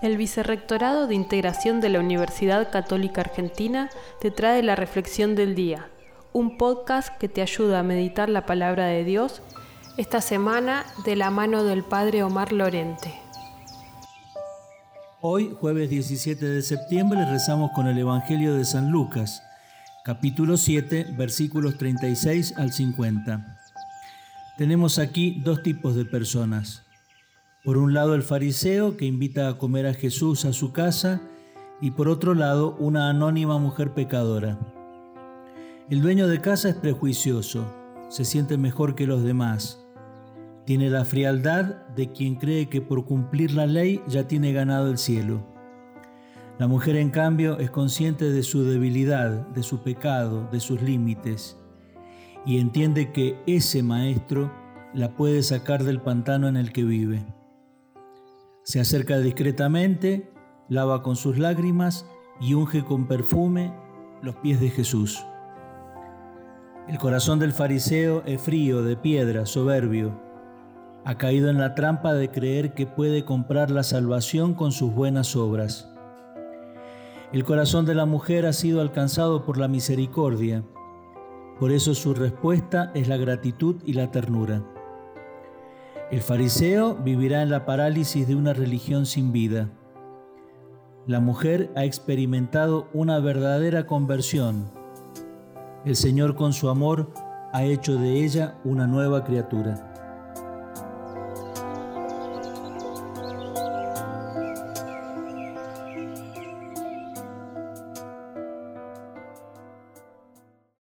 El Vicerrectorado de Integración de la Universidad Católica Argentina te trae la Reflexión del Día, un podcast que te ayuda a meditar la palabra de Dios esta semana de la mano del Padre Omar Lorente. Hoy, jueves 17 de septiembre, rezamos con el Evangelio de San Lucas, capítulo 7, versículos 36 al 50. Tenemos aquí dos tipos de personas por un lado el fariseo que invita a comer a Jesús a su casa y por otro lado una anónima mujer pecadora. El dueño de casa es prejuicioso, se siente mejor que los demás. Tiene la frialdad de quien cree que por cumplir la ley ya tiene ganado el cielo. La mujer en cambio es consciente de su debilidad, de su pecado, de sus límites, y entiende que ese maestro la puede sacar del pantano en el que vive. Se acerca discretamente, lava con sus lágrimas y unge con perfume los pies de Jesús. El corazón del fariseo es frío, de piedra, soberbio. Ha caído en la trampa de creer que puede comprar la salvación con sus buenas obras. El corazón de la mujer ha sido alcanzado por la misericordia. Por eso su respuesta es la gratitud y la ternura. El fariseo vivirá en la parálisis de una religión sin vida. La mujer ha experimentado una verdadera conversión. El Señor con su amor ha hecho de ella una nueva criatura.